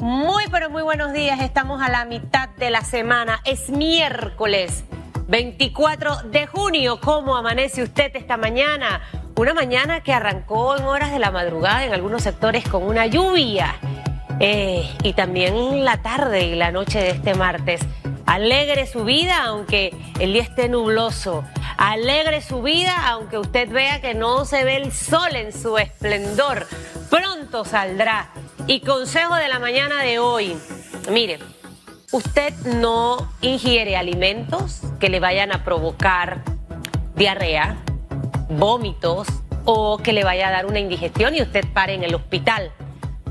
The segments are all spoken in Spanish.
Muy pero muy buenos días, estamos a la mitad de la semana, es miércoles 24 de junio. ¿Cómo amanece usted esta mañana? Una mañana que arrancó en horas de la madrugada en algunos sectores con una lluvia eh, y también la tarde y la noche de este martes. Alegre su vida aunque el día esté nubloso. Alegre su vida aunque usted vea que no se ve el sol en su esplendor. Pronto saldrá. Y consejo de la mañana de hoy. Mire, usted no ingiere alimentos que le vayan a provocar diarrea, vómitos o que le vaya a dar una indigestión y usted pare en el hospital.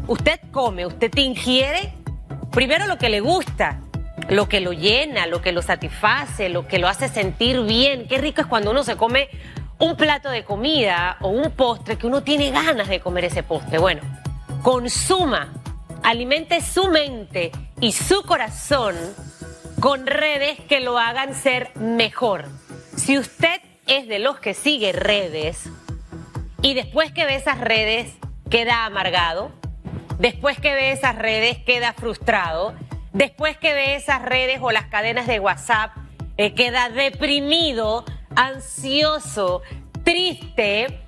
Usted come, usted ingiere primero lo que le gusta, lo que lo llena, lo que lo satisface, lo que lo hace sentir bien. Qué rico es cuando uno se come un plato de comida o un postre que uno tiene ganas de comer ese postre. Bueno, consuma, alimente su mente y su corazón con redes que lo hagan ser mejor. Si usted es de los que sigue redes y después que ve esas redes queda amargado, después que ve esas redes queda frustrado, después que ve esas redes o las cadenas de WhatsApp eh, queda deprimido, ansioso, triste,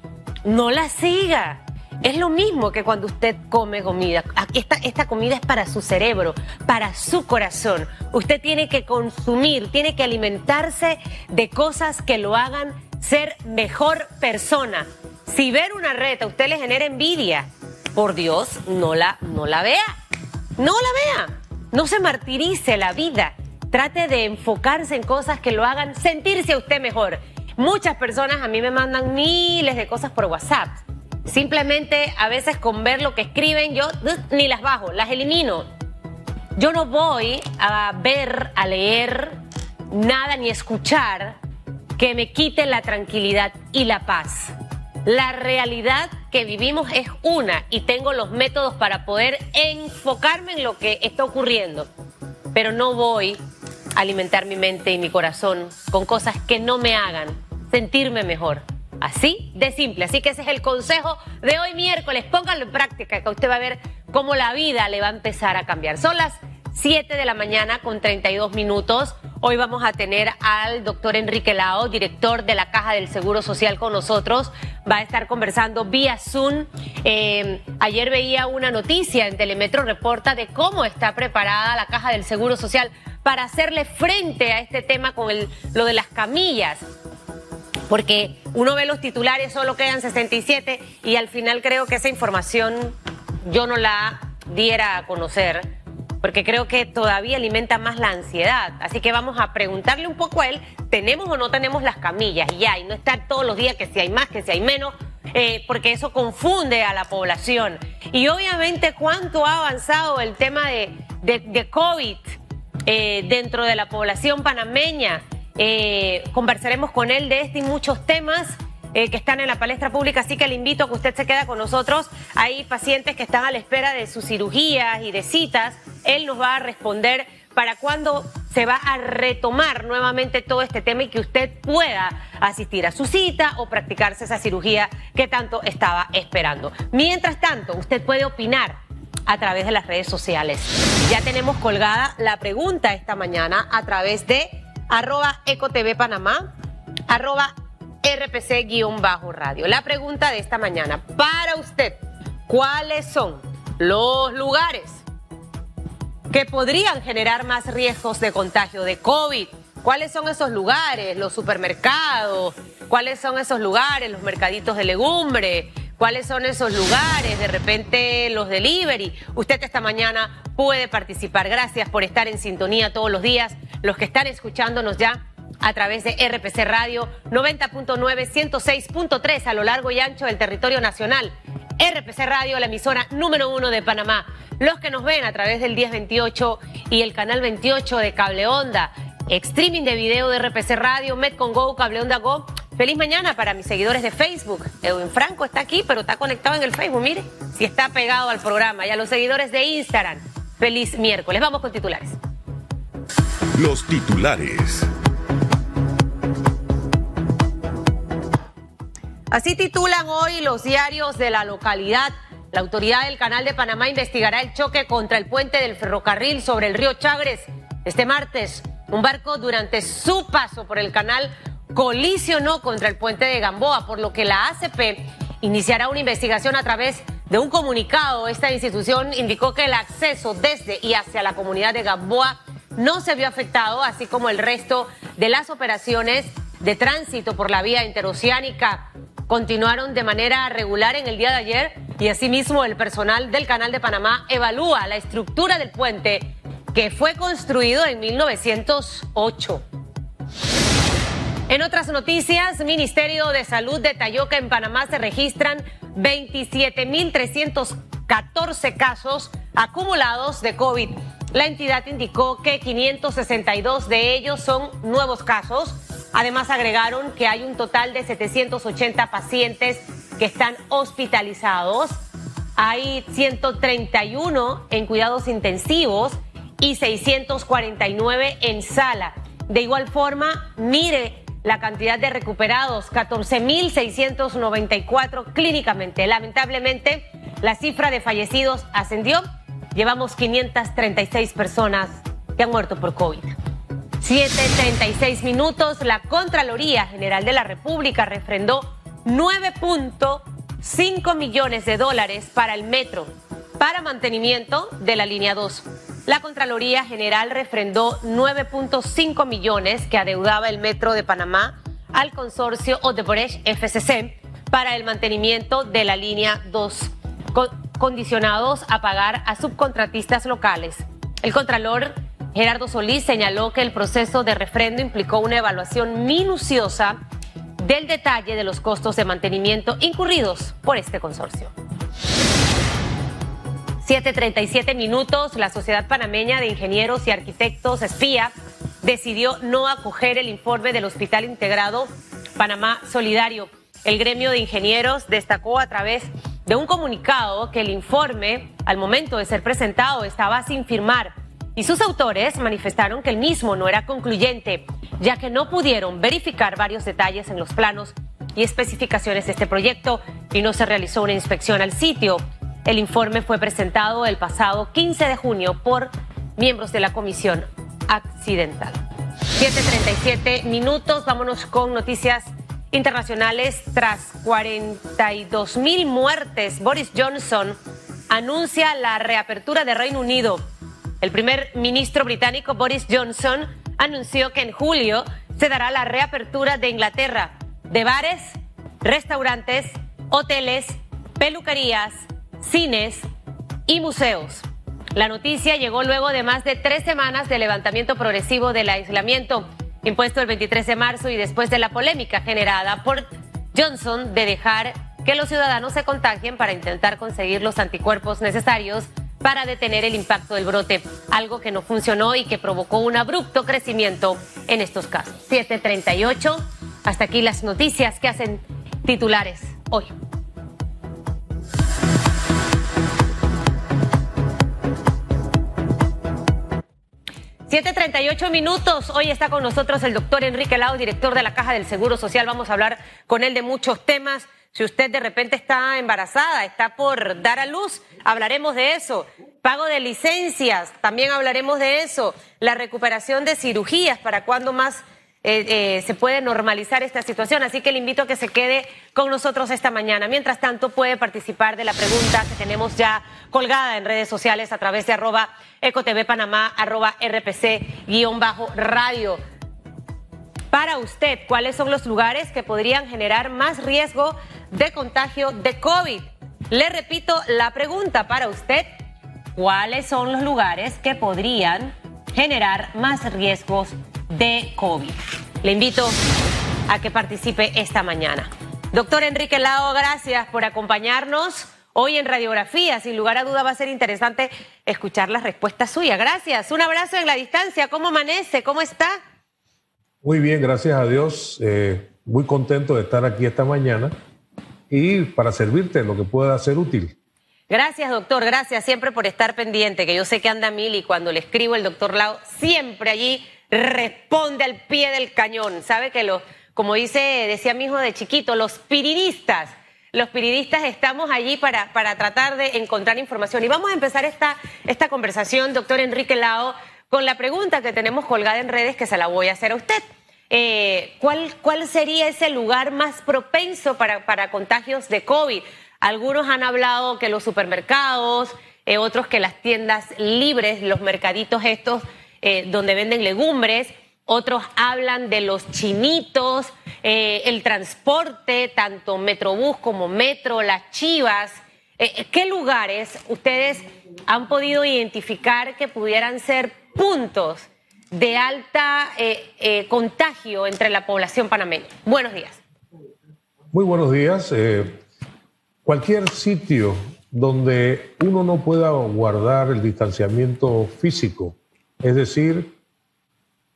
no la siga. Es lo mismo que cuando usted come comida. Esta, esta comida es para su cerebro, para su corazón. Usted tiene que consumir, tiene que alimentarse de cosas que lo hagan ser mejor persona. Si ver una red a usted le genera envidia, por Dios, no la, no la vea. No la vea. No se martirice la vida. Trate de enfocarse en cosas que lo hagan sentirse a usted mejor. Muchas personas a mí me mandan miles de cosas por WhatsApp Simplemente a veces con ver lo que escriben yo ni las bajo, las elimino. Yo no voy a ver, a leer nada ni escuchar que me quite la tranquilidad y la paz. La realidad que vivimos es una y tengo los métodos para poder enfocarme en lo que está ocurriendo. Pero no voy a alimentar mi mente y mi corazón con cosas que no me hagan sentirme mejor. Así de simple. Así que ese es el consejo de hoy miércoles. Póngalo en práctica, que usted va a ver cómo la vida le va a empezar a cambiar. Son las 7 de la mañana con 32 minutos. Hoy vamos a tener al doctor Enrique Lao, director de la Caja del Seguro Social con nosotros. Va a estar conversando vía Zoom. Eh, ayer veía una noticia en Telemetro Reporta de cómo está preparada la Caja del Seguro Social para hacerle frente a este tema con el, lo de las camillas porque uno ve los titulares, solo quedan 67 y al final creo que esa información yo no la diera a conocer, porque creo que todavía alimenta más la ansiedad. Así que vamos a preguntarle un poco a él, ¿tenemos o no tenemos las camillas? Y ya, y no estar todos los días que si hay más, que si hay menos, eh, porque eso confunde a la población. Y obviamente cuánto ha avanzado el tema de, de, COVID eh, dentro de la población panameña. Eh, conversaremos con él de este y muchos temas. Eh, que están en la palestra pública, así que le invito a que usted se quede con nosotros. Hay pacientes que están a la espera de sus cirugías y de citas. Él nos va a responder para cuándo se va a retomar nuevamente todo este tema y que usted pueda asistir a su cita o practicarse esa cirugía que tanto estaba esperando. Mientras tanto, usted puede opinar a través de las redes sociales. Ya tenemos colgada la pregunta esta mañana a través de arroba EcoTV Panamá, arroba RPC-radio. La pregunta de esta mañana, para usted, ¿cuáles son los lugares que podrían generar más riesgos de contagio de COVID? ¿Cuáles son esos lugares? Los supermercados. ¿Cuáles son esos lugares? Los mercaditos de legumbre cuáles son esos lugares, de repente los delivery. Usted esta mañana puede participar. Gracias por estar en sintonía todos los días. Los que están escuchándonos ya a través de RPC Radio 90.9, 106.3 a lo largo y ancho del territorio nacional. RPC Radio, la emisora número uno de Panamá. Los que nos ven a través del 1028 y el canal 28 de Cable Onda. Streaming de video de RPC Radio, Metcon Go, Cable Onda Go Feliz mañana para mis seguidores de Facebook. Edwin Franco está aquí, pero está conectado en el Facebook, mire, si está pegado al programa. Y a los seguidores de Instagram, feliz miércoles. Vamos con titulares. Los titulares. Así titulan hoy los diarios de la localidad La autoridad del Canal de Panamá investigará el choque contra el puente del ferrocarril sobre el río Chagres. Este martes, un barco durante su paso por el canal colisionó contra el puente de Gamboa, por lo que la ACP iniciará una investigación a través de un comunicado. Esta institución indicó que el acceso desde y hacia la comunidad de Gamboa no se vio afectado, así como el resto de las operaciones de tránsito por la vía interoceánica continuaron de manera regular en el día de ayer y asimismo el personal del Canal de Panamá evalúa la estructura del puente que fue construido en 1908. En otras noticias, Ministerio de Salud detalló que en Panamá se registran 27.314 casos acumulados de COVID. La entidad indicó que 562 de ellos son nuevos casos. Además agregaron que hay un total de 780 pacientes que están hospitalizados. Hay 131 en cuidados intensivos y 649 en sala. De igual forma, mire la cantidad de recuperados, 14.694 clínicamente. Lamentablemente, la cifra de fallecidos ascendió. Llevamos 536 personas que han muerto por COVID. 7.36 minutos, la Contraloría General de la República refrendó 9.5 millones de dólares para el metro, para mantenimiento de la línea 2. La Contraloría General refrendó 9.5 millones que adeudaba el Metro de Panamá al consorcio Odebrecht FCC para el mantenimiento de la línea 2, condicionados a pagar a subcontratistas locales. El Contralor Gerardo Solís señaló que el proceso de refrendo implicó una evaluación minuciosa del detalle de los costos de mantenimiento incurridos por este consorcio. 7.37 minutos, la Sociedad Panameña de Ingenieros y Arquitectos Espía decidió no acoger el informe del Hospital Integrado Panamá Solidario. El gremio de ingenieros destacó a través de un comunicado que el informe, al momento de ser presentado, estaba sin firmar y sus autores manifestaron que el mismo no era concluyente, ya que no pudieron verificar varios detalles en los planos y especificaciones de este proyecto y no se realizó una inspección al sitio. El informe fue presentado el pasado 15 de junio por miembros de la Comisión Accidental. 7.37 minutos, vámonos con noticias internacionales. Tras 42 mil muertes, Boris Johnson anuncia la reapertura de Reino Unido. El primer ministro británico Boris Johnson anunció que en julio se dará la reapertura de Inglaterra de bares, restaurantes, hoteles, peluquerías, cines y museos. La noticia llegó luego de más de tres semanas de levantamiento progresivo del aislamiento impuesto el 23 de marzo y después de la polémica generada por Johnson de dejar que los ciudadanos se contagien para intentar conseguir los anticuerpos necesarios para detener el impacto del brote, algo que no funcionó y que provocó un abrupto crecimiento en estos casos. 738, hasta aquí las noticias que hacen titulares hoy. 7.38 minutos. Hoy está con nosotros el doctor Enrique Lao, director de la Caja del Seguro Social. Vamos a hablar con él de muchos temas. Si usted de repente está embarazada, está por dar a luz, hablaremos de eso. Pago de licencias, también hablaremos de eso. La recuperación de cirugías, para cuándo más eh, eh, se puede normalizar esta situación. Así que le invito a que se quede con nosotros esta mañana. Mientras tanto, puede participar de la pregunta que tenemos ya colgada en redes sociales a través de arroba ecotvpanamá, arroba rpc-radio. Para usted, ¿cuáles son los lugares que podrían generar más riesgo de contagio de COVID? Le repito la pregunta para usted. ¿Cuáles son los lugares que podrían generar más riesgos de COVID. Le invito a que participe esta mañana. Doctor Enrique Lao, gracias por acompañarnos hoy en Radiografía. Sin lugar a duda va a ser interesante escuchar las respuestas suyas. Gracias. Un abrazo en la distancia. ¿Cómo amanece? ¿Cómo está? Muy bien, gracias a Dios. Eh, muy contento de estar aquí esta mañana y para servirte lo que pueda ser útil. Gracias, doctor. Gracias siempre por estar pendiente, que yo sé que anda mil y cuando le escribo el doctor Lao, siempre allí responde al pie del cañón. ¿Sabe que los, como dice, decía mi hijo de chiquito, los pirinistas, los periodistas estamos allí para, para tratar de encontrar información. Y vamos a empezar esta, esta conversación, doctor Enrique Lao, con la pregunta que tenemos colgada en redes que se la voy a hacer a usted. Eh, ¿cuál, ¿Cuál sería ese lugar más propenso para, para contagios de COVID? Algunos han hablado que los supermercados, eh, otros que las tiendas libres, los mercaditos estos eh, donde venden legumbres, otros hablan de los chinitos, eh, el transporte, tanto Metrobús como Metro, las chivas. ¿Qué lugares ustedes han podido identificar que pudieran ser puntos de alta contagio entre la población panameña? Buenos días. Muy buenos días. cualquier sitio donde uno no pueda guardar el distanciamiento físico, es decir,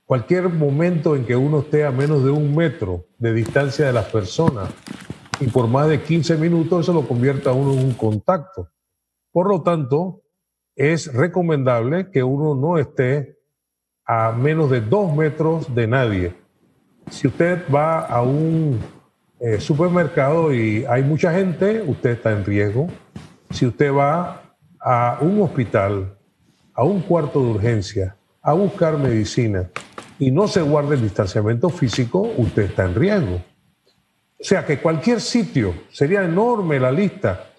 cualquier momento en que uno esté a menos de un metro de distancia de las personas y por más de 15 minutos eso lo convierte a uno en un contacto. Por lo tanto, es recomendable que uno no esté a menos de dos metros de nadie. Si usted va a un eh, supermercado y hay mucha gente, usted está en riesgo si usted va a un hospital, a un cuarto de urgencia, a buscar medicina y no se guarda el distanciamiento físico, usted está en riesgo. O sea que cualquier sitio, sería enorme la lista.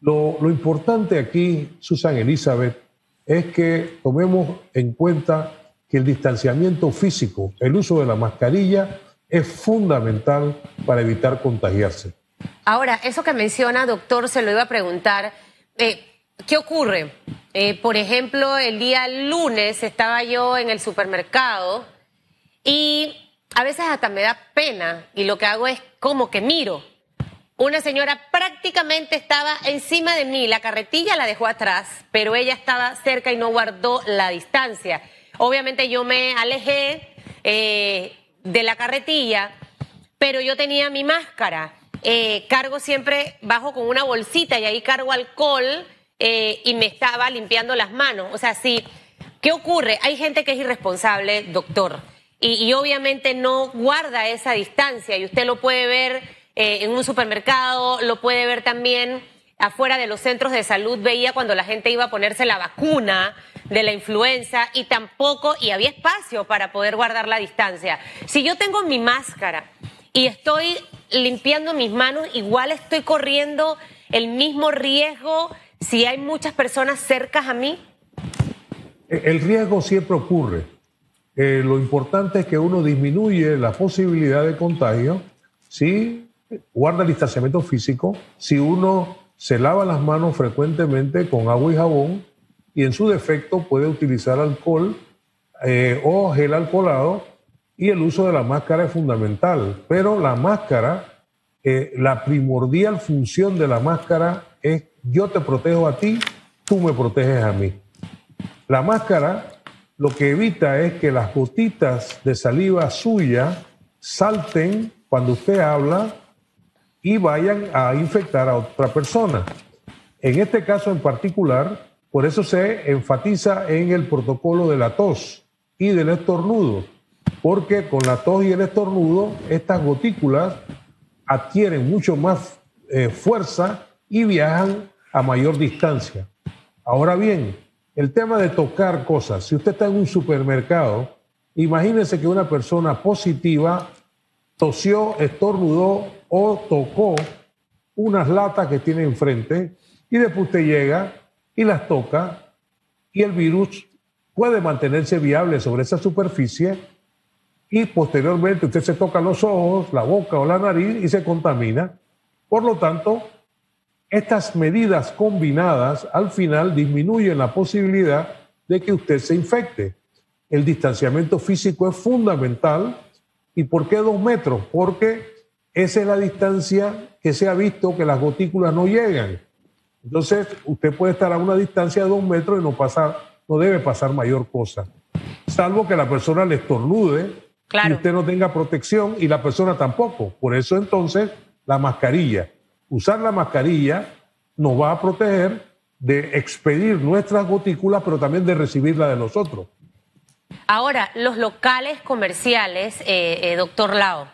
Lo, lo importante aquí, Susan Elizabeth, es que tomemos en cuenta que el distanciamiento físico, el uso de la mascarilla, es fundamental para evitar contagiarse. Ahora, eso que menciona, doctor, se lo iba a preguntar. Eh, ¿Qué ocurre? Eh, por ejemplo, el día lunes estaba yo en el supermercado y a veces hasta me da pena y lo que hago es como que miro. Una señora prácticamente estaba encima de mí, la carretilla la dejó atrás, pero ella estaba cerca y no guardó la distancia. Obviamente yo me alejé eh, de la carretilla, pero yo tenía mi máscara. Eh, cargo siempre, bajo con una bolsita y ahí cargo alcohol eh, y me estaba limpiando las manos. O sea, sí, ¿qué ocurre? Hay gente que es irresponsable, doctor, y, obviamente no guarda esa distancia y usted lo puede ver eh, en un supermercado, lo puede ver también afuera de los centros de salud, veía cuando la gente iba a ponerse la vacuna de la influenza y tampoco, y había espacio para poder guardar la distancia. Si yo tengo mi máscara y estoy limpiando mis manos, igual estoy corriendo el mismo riesgo si hay muchas personas cercas a mí? El riesgo siempre ocurre. Eh, lo importante es que uno disminuye la posibilidad de contagio si guarda el distanciamiento físico, si uno se lava las manos frecuentemente con agua y jabón y en su defecto puede utilizar alcohol eh, o gel alcoholado y el uso de la máscara es fundamental, pero la máscara, eh, la primordial función de la máscara es yo te protejo a ti, tú me proteges a mí. La máscara lo que evita es que las gotitas de saliva suya salten cuando usted habla y vayan a infectar a otra persona. En este caso en particular, por eso se enfatiza en el protocolo de la tos y del estornudo porque con la tos y el estornudo estas gotículas adquieren mucho más eh, fuerza y viajan a mayor distancia. Ahora bien, el tema de tocar cosas, si usted está en un supermercado, imagínese que una persona positiva tosió, estornudó o tocó unas latas que tiene enfrente y después usted llega y las toca y el virus puede mantenerse viable sobre esa superficie y posteriormente usted se toca los ojos, la boca o la nariz y se contamina. Por lo tanto, estas medidas combinadas al final disminuyen la posibilidad de que usted se infecte. El distanciamiento físico es fundamental. ¿Y por qué dos metros? Porque esa es la distancia que se ha visto que las gotículas no llegan. Entonces, usted puede estar a una distancia de dos metros y no, pasar, no debe pasar mayor cosa. Salvo que la persona le estornude y usted no tenga protección y la persona tampoco. Por eso entonces la mascarilla. Usar la mascarilla nos va a proteger de expedir nuestras gotículas, pero también de recibirla de nosotros. Ahora, los locales comerciales, eh, eh, doctor Lao,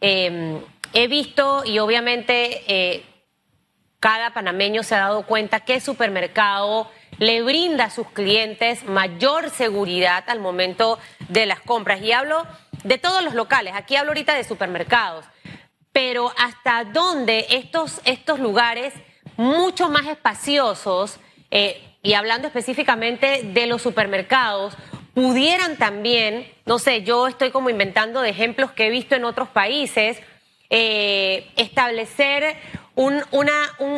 em, he visto y obviamente eh, cada panameño se ha dado cuenta que el supermercado le brinda a sus clientes mayor seguridad al momento de las compras. Y hablo de todos los locales, aquí hablo ahorita de supermercados, pero hasta dónde estos, estos lugares mucho más espaciosos, eh, y hablando específicamente de los supermercados, pudieran también, no sé, yo estoy como inventando de ejemplos que he visto en otros países, eh, establecer un, una,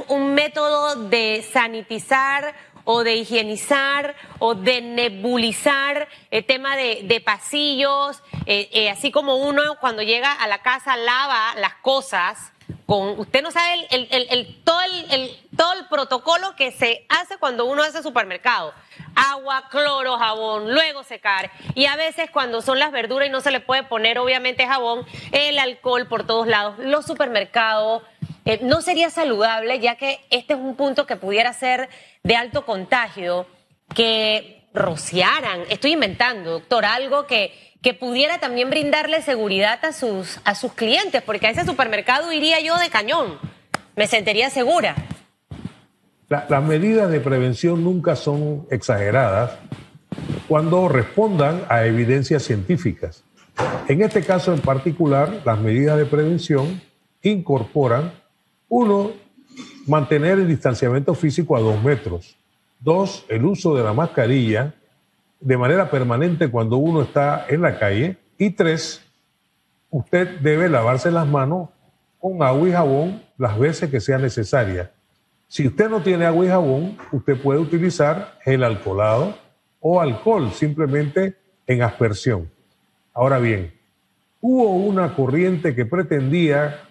un, método de sanitizar o de higienizar o de nebulizar el tema de, pasillos, eh, eh, así como uno cuando llega a la casa lava las cosas. Con, usted no sabe el, el, todo, el, todo el protocolo que se hace cuando uno hace supermercado. Agua, cloro, jabón, luego secar. Y a veces cuando son las verduras y no se le puede poner obviamente jabón, el alcohol por todos lados. Los supermercados, eh, no sería saludable, ya que este es un punto que pudiera ser de alto contagio, que rociaran, estoy inventando, doctor, algo que, que pudiera también brindarle seguridad a sus, a sus clientes, porque a ese supermercado iría yo de cañón, me sentiría segura. las medidas de prevención nunca son exageradas cuando respondan a evidencias científicas. En este caso en particular, las medidas de prevención incorporan uno, mantener el distanciamiento físico a dos metros. Dos, el uso de la mascarilla de manera permanente cuando uno está en la calle. Y tres, usted debe lavarse las manos con agua y jabón las veces que sea necesaria. Si usted no tiene agua y jabón, usted puede utilizar gel alcoholado o alcohol simplemente en aspersión. Ahora bien, hubo una corriente que pretendía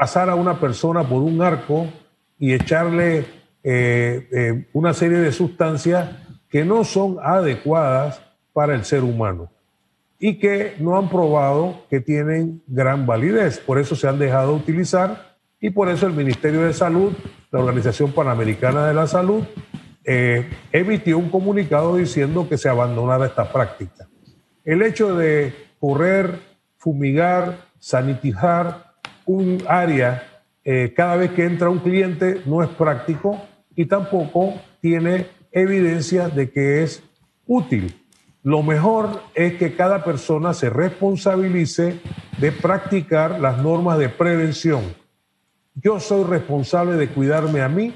pasar a una persona por un arco y echarle eh, eh, una serie de sustancias que no son adecuadas para el ser humano y que no han probado que tienen gran validez. Por eso se han dejado de utilizar y por eso el Ministerio de Salud, la Organización Panamericana de la Salud, eh, emitió un comunicado diciendo que se abandonara esta práctica. El hecho de correr, fumigar, sanitizar, un área eh, cada vez que entra un cliente no es práctico y tampoco tiene evidencia de que es útil. Lo mejor es que cada persona se responsabilice de practicar las normas de prevención. Yo soy responsable de cuidarme a mí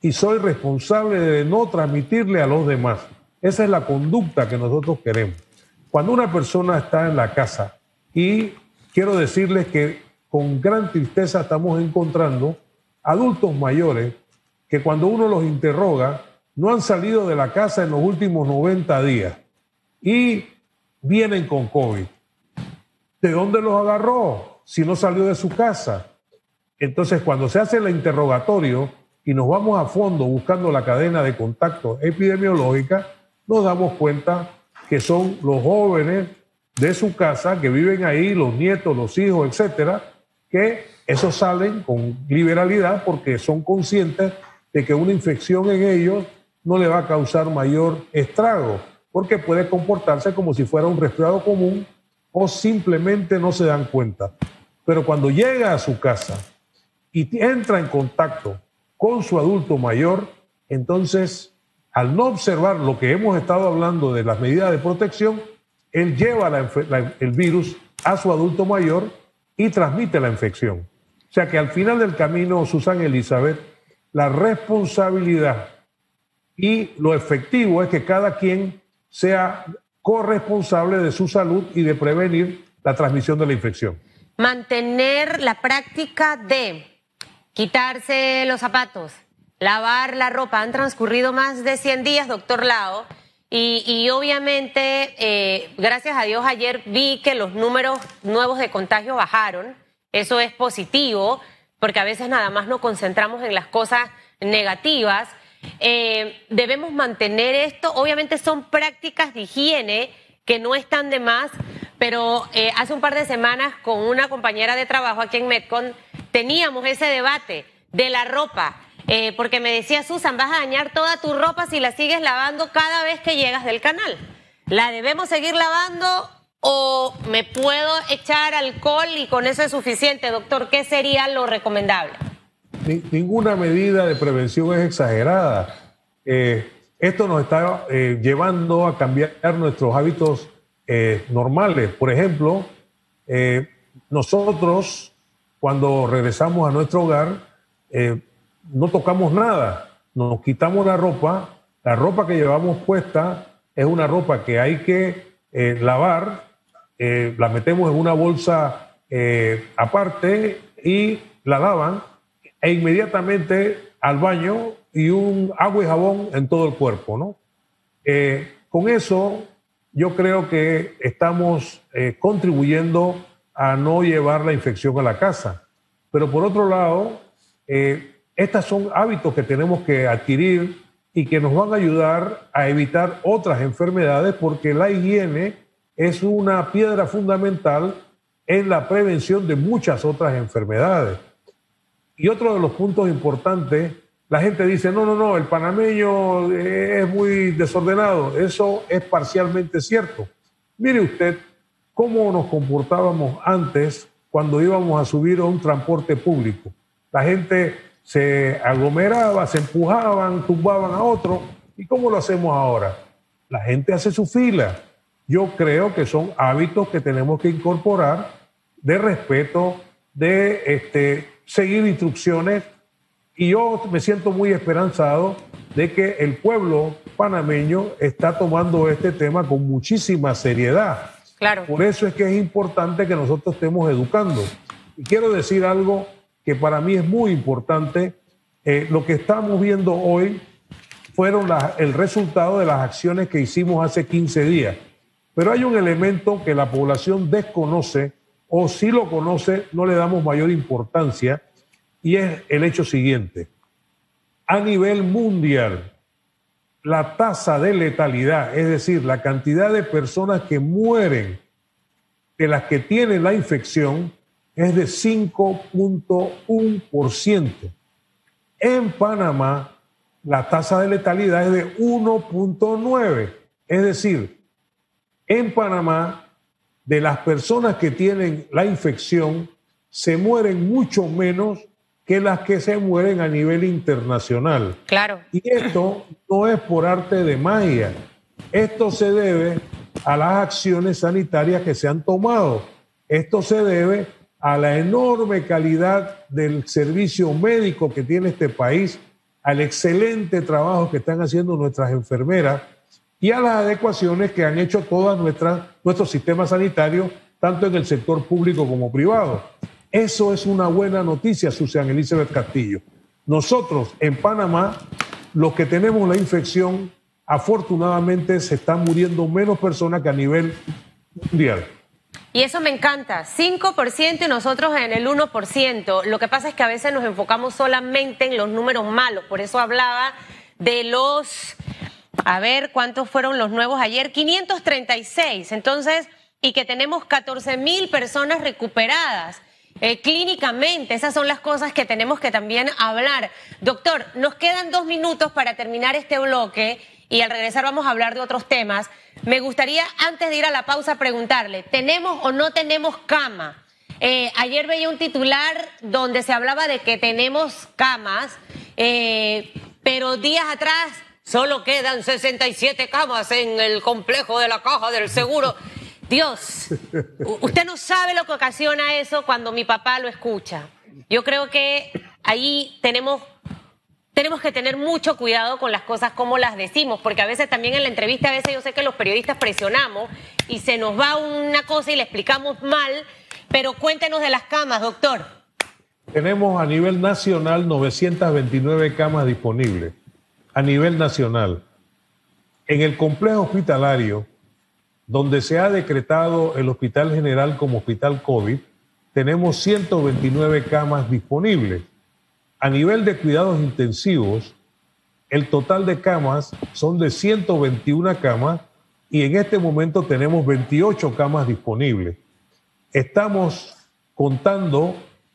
y soy responsable de no transmitirle a los demás. Esa es la conducta que nosotros queremos. Cuando una persona está en la casa y quiero decirles que con gran tristeza estamos encontrando adultos mayores que cuando uno los interroga no han salido de la casa en los últimos 90 días y vienen con COVID. ¿De dónde los agarró si no salió de su casa? Entonces, cuando se hace el interrogatorio y nos vamos a fondo buscando la cadena de contacto epidemiológica, nos damos cuenta que son los jóvenes de su casa que viven ahí, los nietos, los hijos, etcétera, que esos salen con liberalidad porque son conscientes de que una infección en ellos no le va a causar mayor estrago, porque puede comportarse como si fuera un resfriado común o simplemente no se dan cuenta. Pero cuando llega a su casa y entra en contacto con su adulto mayor, entonces, al no observar lo que hemos estado hablando de las medidas de protección, él lleva el virus a su adulto mayor y transmite la infección. O sea que al final del camino, Susan Elizabeth, la responsabilidad y lo efectivo es que cada quien sea corresponsable de su salud y de prevenir la transmisión de la infección. Mantener la práctica de quitarse los zapatos, lavar la ropa. Han transcurrido más de 100 días, doctor Lao y, obviamente, eh, gracias a Dios, ayer vi que los números nuevos de contagio bajaron. Eso es positivo, porque a veces nada más nos concentramos en las cosas negativas. Eh, debemos mantener esto. Obviamente son prácticas de higiene que no están de más, pero eh, hace un par de semanas con una compañera de trabajo aquí en Metcon teníamos ese debate de la ropa. Eh, porque me decía Susan, vas a dañar toda tu ropa si la sigues lavando cada vez que llegas del canal. ¿La debemos seguir lavando o me puedo echar alcohol y con eso es suficiente, doctor? ¿Qué sería lo recomendable? ninguna medida de prevención es exagerada. Eh, esto nos está eh, llevando a cambiar nuestros hábitos normales. Por ejemplo, nosotros cuando regresamos a nuestro hogar no tocamos nada, nos quitamos la ropa, la ropa que llevamos puesta es una ropa que hay que lavar, la metemos en una bolsa aparte y la lavan e inmediatamente al baño y un agua y jabón en todo el cuerpo, ¿no? Eh, con eso yo creo que estamos eh, contribuyendo a no llevar la infección a la casa. Pero por otro lado, eh, estos son hábitos que tenemos que adquirir y que nos van a ayudar a evitar otras enfermedades porque la higiene es una piedra fundamental en la prevención de muchas otras enfermedades. Y otro de los puntos importantes, la gente dice, no, no, no, el panameño es muy desordenado. Eso es parcialmente cierto. Mire usted cómo nos comportábamos antes cuando íbamos a subir a un transporte público. La gente se aglomeraba, se empujaban, tumbaban a otro. ¿Y cómo lo hacemos ahora? La gente hace su fila. Yo creo que son hábitos que tenemos que incorporar de respeto, de este, seguir instrucciones y yo me siento muy esperanzado de que el pueblo panameño está tomando este tema con muchísima seriedad. Claro. Por eso es que es importante que nosotros estemos educando. Y quiero decir algo que para mí es muy importante. Eh, lo que estamos viendo hoy fueron el resultado de las acciones que hicimos hace 15 días. Pero hay un elemento que la población desconoce o si lo conoce, no le damos mayor importancia, y es el hecho siguiente. A nivel mundial, la tasa de letalidad, es decir, la cantidad de personas que mueren de las que tienen la infección, es de 5.1%. En Panamá, la tasa de letalidad es de 1.9%. Es decir, en Panamá de las personas que tienen la infección se mueren mucho menos que las que se mueren a nivel internacional. Claro. Y esto no es por arte de magia. Esto se debe a las acciones sanitarias que se han tomado. Esto se debe a la enorme calidad del servicio médico que tiene este país, al excelente trabajo que están haciendo nuestras enfermeras y a las adecuaciones que han hecho todas nuestras nuestro sistema sanitario, tanto en el sector público como privado. Eso es una buena noticia, Susan Elizabeth Castillo. Nosotros en Panamá, los que tenemos la infección, afortunadamente se están muriendo menos personas que a nivel mundial. Y eso me encanta, 5% y nosotros en el 1%. Lo que pasa es que a veces nos enfocamos solamente en los números malos, por eso hablaba de los a ver cuántos fueron los nuevos ayer. 536. Entonces, y que tenemos 14 mil personas recuperadas. Eh, clínicamente, esas son las cosas que tenemos que también hablar. Doctor, nos quedan dos minutos para terminar este bloque y al regresar vamos a hablar de otros temas. Me gustaría, antes de ir a la pausa, preguntarle, ¿tenemos o no tenemos cama? Eh, ayer veía un titular donde se hablaba de que tenemos camas, eh, pero días atrás Solo quedan 67 camas en el complejo de la caja del seguro. Dios, usted no sabe lo que ocasiona eso cuando mi papá lo escucha. Yo creo que ahí tenemos tenemos que tener mucho cuidado con las cosas como las decimos, porque a veces también en la entrevista, a veces yo sé que los periodistas presionamos y se nos va una cosa y le explicamos mal, pero cuéntenos de las camas, doctor. Tenemos a nivel nacional 929 camas disponibles a nivel nacional. En el complejo hospitalario, donde se ha decretado el Hospital General como Hospital COVID, tenemos 129 camas disponibles. A nivel de cuidados intensivos, el total de camas son de 121 camas y en este momento tenemos 28 camas disponibles. Estamos contando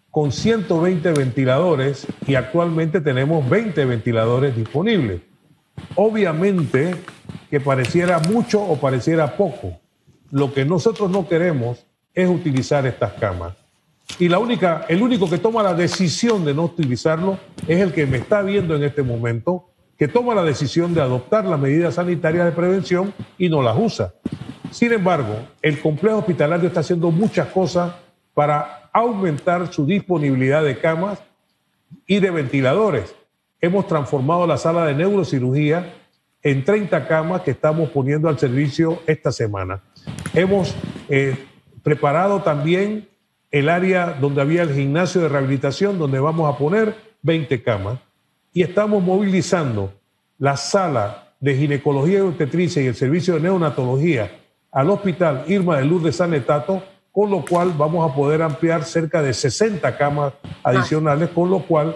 con 120 ventiladores y actualmente tenemos 20 ventiladores disponibles. Obviamente que pareciera mucho o pareciera poco. Lo que nosotros no queremos es utilizar estas camas. Y la única, el único que toma la decisión de no utilizarlo es el que me está viendo en este momento, que toma la decisión de adoptar las medidas sanitarias de prevención y no las usa. Sin embargo, el complejo hospitalario está haciendo muchas cosas para aumentar su disponibilidad de camas y de ventiladores. Hemos transformado la sala de neurocirugía en 30 camas que estamos poniendo al servicio esta semana. Hemos eh, preparado también el área donde había el gimnasio de rehabilitación, donde vamos a poner 20 camas, y estamos movilizando la sala de ginecología y obstetricia y el servicio de neonatología al hospital Irma de Luz de San Etato, con lo cual vamos a poder ampliar cerca de 60 camas adicionales, con lo cual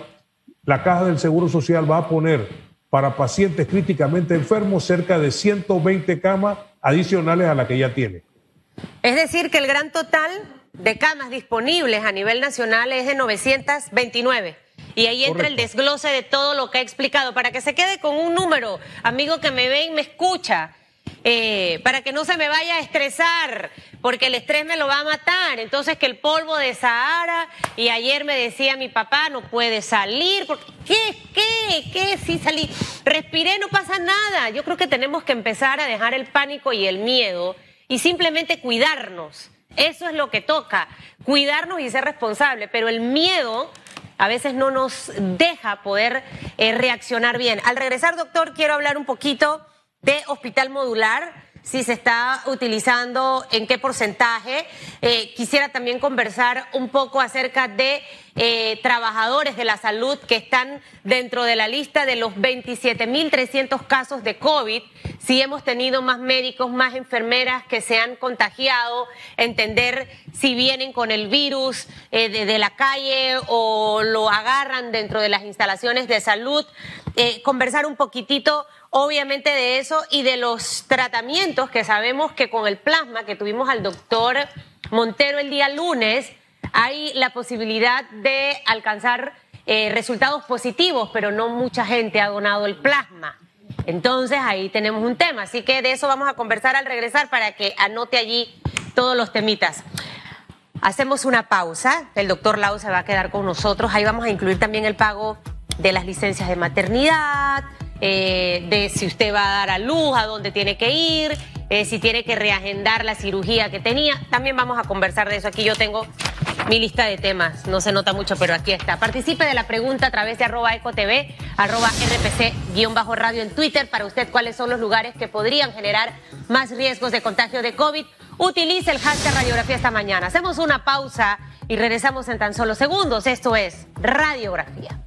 la Caja del Seguro Social va a poner para pacientes críticamente enfermos cerca de 120 camas adicionales a la que ya tiene. Es decir, que el gran total de camas disponibles a nivel nacional es de 929. Y ahí entra el desglose de todo lo que he explicado, para que se quede con un número, amigo que me ve y me escucha, eh, para que no se me vaya a estresar, porque el estrés me lo va a matar. Entonces que el polvo de Sahara, y ayer me decía mi papá, no puede salir, porque ¿qué? ¿Qué? ¿Qué? Sí salí, respiré, no pasa nada. Yo creo que tenemos que empezar a dejar el pánico y el miedo y simplemente cuidarnos. Eso es lo que toca, cuidarnos y ser responsable, pero el miedo a veces no nos deja poder eh, reaccionar bien. Al regresar, doctor, quiero hablar un poquito de hospital modular si se está utilizando, en qué porcentaje. Eh, quisiera también conversar un poco acerca de eh, trabajadores de la salud que están dentro de la lista de los 27.300 casos de COVID. Si hemos tenido más médicos, más enfermeras que se han contagiado, entender si vienen con el virus eh, de, la calle o lo agarran dentro de las instalaciones de salud. conversar un poquitito obviamente de eso y de los tratamientos que sabemos que con el plasma que tuvimos al doctor Montero el día lunes, hay la posibilidad de alcanzar eh, resultados positivos, pero no mucha gente ha donado el plasma. Entonces ahí tenemos un tema, así que de eso vamos a conversar al regresar para que anote allí todos los temitas. Hacemos una pausa, el doctor Lau se va a quedar con nosotros, ahí vamos a incluir también el pago de las licencias de maternidad, eh, de si usted va a dar a luz, a dónde tiene que ir, eh, si tiene que reagendar la cirugía que tenía. También vamos a conversar de eso. Aquí yo tengo mi lista de temas. No se nota mucho, pero aquí está. Participe de la pregunta a través de arroba ecotv, arroba rpc-radio en Twitter para usted cuáles son los lugares que podrían generar más riesgos de contagio de COVID. Utilice el hashtag radiografía esta mañana. Hacemos una pausa y regresamos en tan solo segundos. Esto es Radiografía.